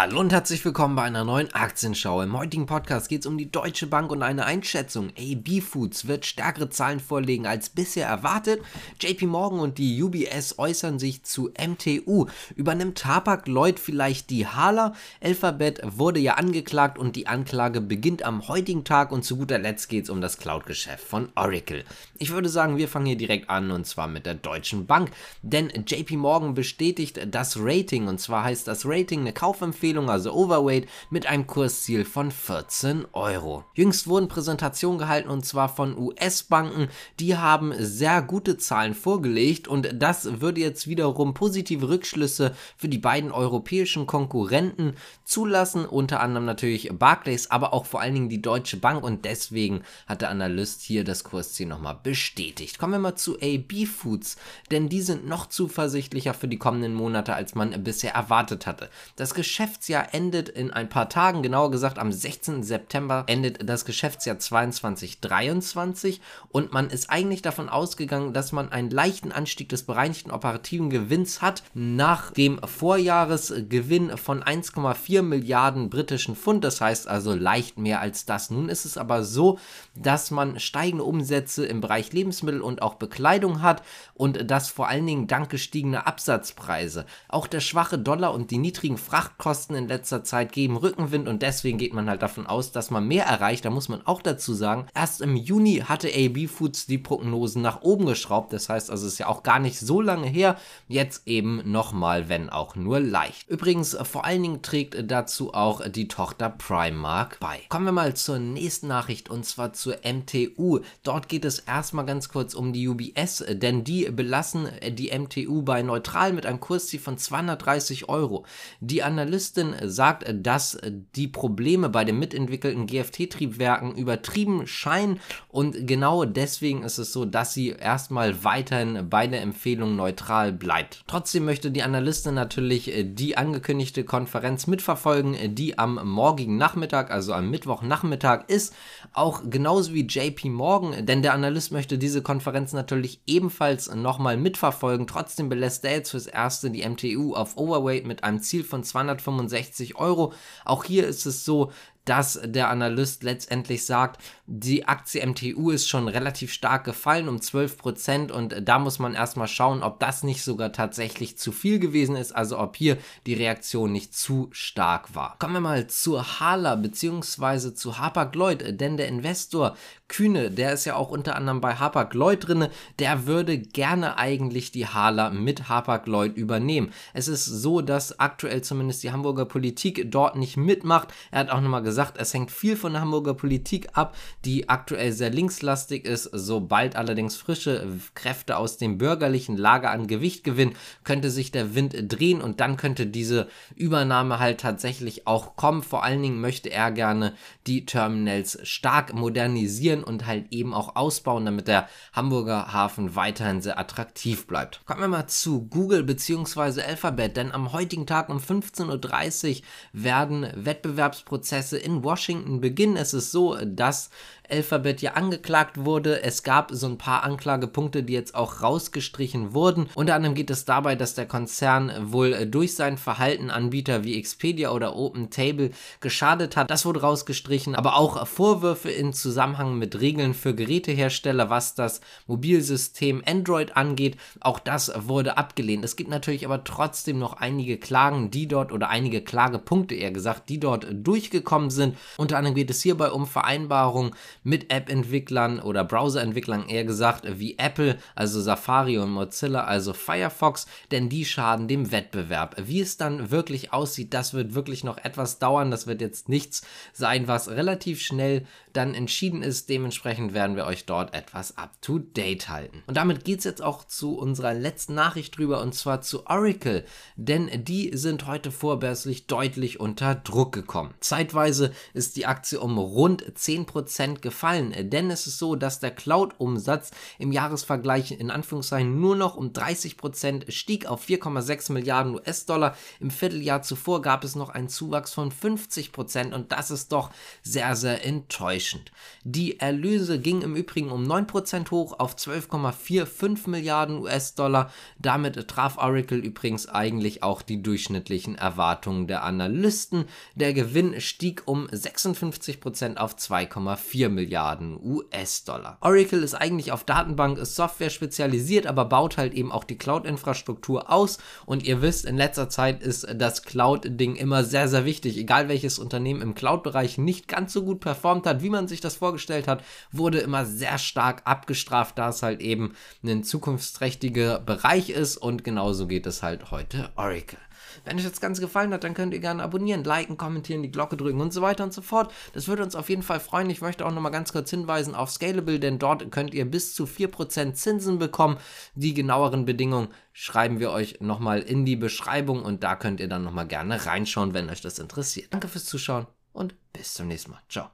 Hallo und herzlich willkommen bei einer neuen Aktienschau. Im heutigen Podcast geht es um die Deutsche Bank und eine Einschätzung. AB Foods wird stärkere Zahlen vorlegen als bisher erwartet. JP Morgan und die UBS äußern sich zu MTU. Übernimmt Hapag Lloyd vielleicht die Hala? Alphabet wurde ja angeklagt und die Anklage beginnt am heutigen Tag und zu guter Letzt geht es um das Cloud-Geschäft von Oracle. Ich würde sagen, wir fangen hier direkt an und zwar mit der Deutschen Bank, denn JP Morgan bestätigt das Rating und zwar heißt das Rating eine Kaufempfehlung Empfehlung, also Overweight, mit einem Kursziel von 14 Euro. Jüngst wurden Präsentationen gehalten und zwar von US-Banken, die haben sehr gute Zahlen vorgelegt und das würde jetzt wiederum positive Rückschlüsse für die beiden europäischen Konkurrenten zulassen, unter anderem natürlich Barclays, aber auch vor allen Dingen die Deutsche Bank und deswegen hat der Analyst hier das Kursziel nochmal bestätigt. Kommen wir mal zu AB Foods, denn die sind noch zuversichtlicher für die kommenden Monate, als man bisher erwartet hatte. Das Geschäft Geschäftsjahr endet in ein paar Tagen, genauer gesagt am 16. September endet das Geschäftsjahr 22-23 und man ist eigentlich davon ausgegangen, dass man einen leichten Anstieg des bereinigten operativen Gewinns hat nach dem Vorjahresgewinn von 1,4 Milliarden britischen Pfund, das heißt also leicht mehr als das. Nun ist es aber so, dass man steigende Umsätze im Bereich Lebensmittel und auch Bekleidung hat und das vor allen Dingen dank gestiegener Absatzpreise. Auch der schwache Dollar und die niedrigen Frachtkosten Kosten in letzter Zeit geben Rückenwind und deswegen geht man halt davon aus, dass man mehr erreicht. Da muss man auch dazu sagen, erst im Juni hatte AB Foods die Prognosen nach oben geschraubt. Das heißt also, es ist ja auch gar nicht so lange her. Jetzt eben nochmal, wenn auch nur leicht. Übrigens, vor allen Dingen trägt dazu auch die Tochter Primark bei. Kommen wir mal zur nächsten Nachricht und zwar zur MTU. Dort geht es erstmal ganz kurz um die UBS, denn die belassen die MTU bei neutral mit einem Kursziel von 230 Euro. Die Analysten Journalistin sagt, dass die Probleme bei den mitentwickelten GFT-Triebwerken übertrieben scheinen und genau deswegen ist es so, dass sie erstmal weiterhin bei der Empfehlung neutral bleibt. Trotzdem möchte die Analystin natürlich die angekündigte Konferenz mitverfolgen, die am morgigen Nachmittag, also am Mittwochnachmittag ist, auch genauso wie JP Morgan, denn der Analyst möchte diese Konferenz natürlich ebenfalls nochmal mitverfolgen. Trotzdem belässt er jetzt fürs Erste die MTU auf Overweight mit einem Ziel von 250 65 Euro. Auch hier ist es so, dass der Analyst letztendlich sagt, die Aktie MTU ist schon relativ stark gefallen um 12% und da muss man erstmal schauen, ob das nicht sogar tatsächlich zu viel gewesen ist, also ob hier die Reaktion nicht zu stark war. Kommen wir mal zu Hala bzw. zu Hapag-Lloyd, denn der Investor Kühne, der ist ja auch unter anderem bei Hapag-Lloyd drin, der würde gerne eigentlich die Hala mit Hapag-Lloyd übernehmen. Es ist so, dass aktuell zumindest die Hamburger Politik dort nicht mitmacht. Er hat auch nochmal gesagt, es hängt viel von der Hamburger Politik ab, die aktuell sehr linkslastig ist. Sobald allerdings frische Kräfte aus dem bürgerlichen Lager an Gewicht gewinnen, könnte sich der Wind drehen und dann könnte diese Übernahme halt tatsächlich auch kommen. Vor allen Dingen möchte er gerne die Terminals stark modernisieren und halt eben auch ausbauen, damit der Hamburger Hafen weiterhin sehr attraktiv bleibt. Kommen wir mal zu Google bzw. Alphabet, denn am heutigen Tag um 15.30 Uhr werden Wettbewerbsprozesse in Washington beginnen. Es ist so, dass Alphabet ja angeklagt wurde. Es gab so ein paar Anklagepunkte, die jetzt auch rausgestrichen wurden. Unter anderem geht es dabei, dass der Konzern wohl durch sein Verhalten Anbieter wie Expedia oder OpenTable geschadet hat. Das wurde rausgestrichen, aber auch Vorwürfe in Zusammenhang mit Regeln für Gerätehersteller, was das Mobilsystem Android angeht. Auch das wurde abgelehnt. Es gibt natürlich aber trotzdem noch einige Klagen, die dort oder einige Klagepunkte eher gesagt, die dort durchgekommen sind. Unter anderem geht es hierbei um Vereinbarungen mit App-Entwicklern oder Browser-Entwicklern eher gesagt wie Apple, also Safari und Mozilla, also Firefox, denn die schaden dem Wettbewerb. Wie es dann wirklich aussieht, das wird wirklich noch etwas dauern. Das wird jetzt nichts sein, was relativ schnell dann entschieden ist. Dementsprechend werden wir euch dort etwas up-to-date halten. Und damit geht es jetzt auch zu unserer letzten Nachricht drüber und zwar zu Oracle, denn die sind heute vorbörslich deutlich unter Druck gekommen. Zeitweise ist die Aktie um rund 10% gefallen, denn es ist so, dass der Cloud-Umsatz im Jahresvergleich in Anführungszeichen nur noch um 30% stieg auf 4,6 Milliarden US-Dollar. Im Vierteljahr zuvor gab es noch einen Zuwachs von 50% und das ist doch sehr, sehr enttäuschend. Die Erlöse gingen im Übrigen um 9% hoch auf 12,45 Milliarden US-Dollar. Damit traf Oracle übrigens eigentlich auch die durchschnittlichen Erwartungen der Analysten. Der Gewinn stieg um 56% auf 2,4 Milliarden US-Dollar. Oracle ist eigentlich auf Datenbank-Software spezialisiert, aber baut halt eben auch die Cloud-Infrastruktur aus. Und ihr wisst, in letzter Zeit ist das Cloud-Ding immer sehr, sehr wichtig. Egal welches Unternehmen im Cloud-Bereich nicht ganz so gut performt hat, wie man sich das vorgestellt hat, wurde immer sehr stark abgestraft, da es halt eben ein zukunftsträchtiger Bereich ist. Und genauso geht es halt heute Oracle. Wenn euch das Ganze gefallen hat, dann könnt ihr gerne abonnieren, liken, kommentieren, die Glocke drücken und so weiter und so fort. Das würde uns auf jeden Fall freuen. Ich möchte auch nochmal ganz kurz hinweisen auf Scalable, denn dort könnt ihr bis zu 4% Zinsen bekommen. Die genaueren Bedingungen schreiben wir euch nochmal in die Beschreibung und da könnt ihr dann nochmal gerne reinschauen, wenn euch das interessiert. Danke fürs Zuschauen und bis zum nächsten Mal. Ciao.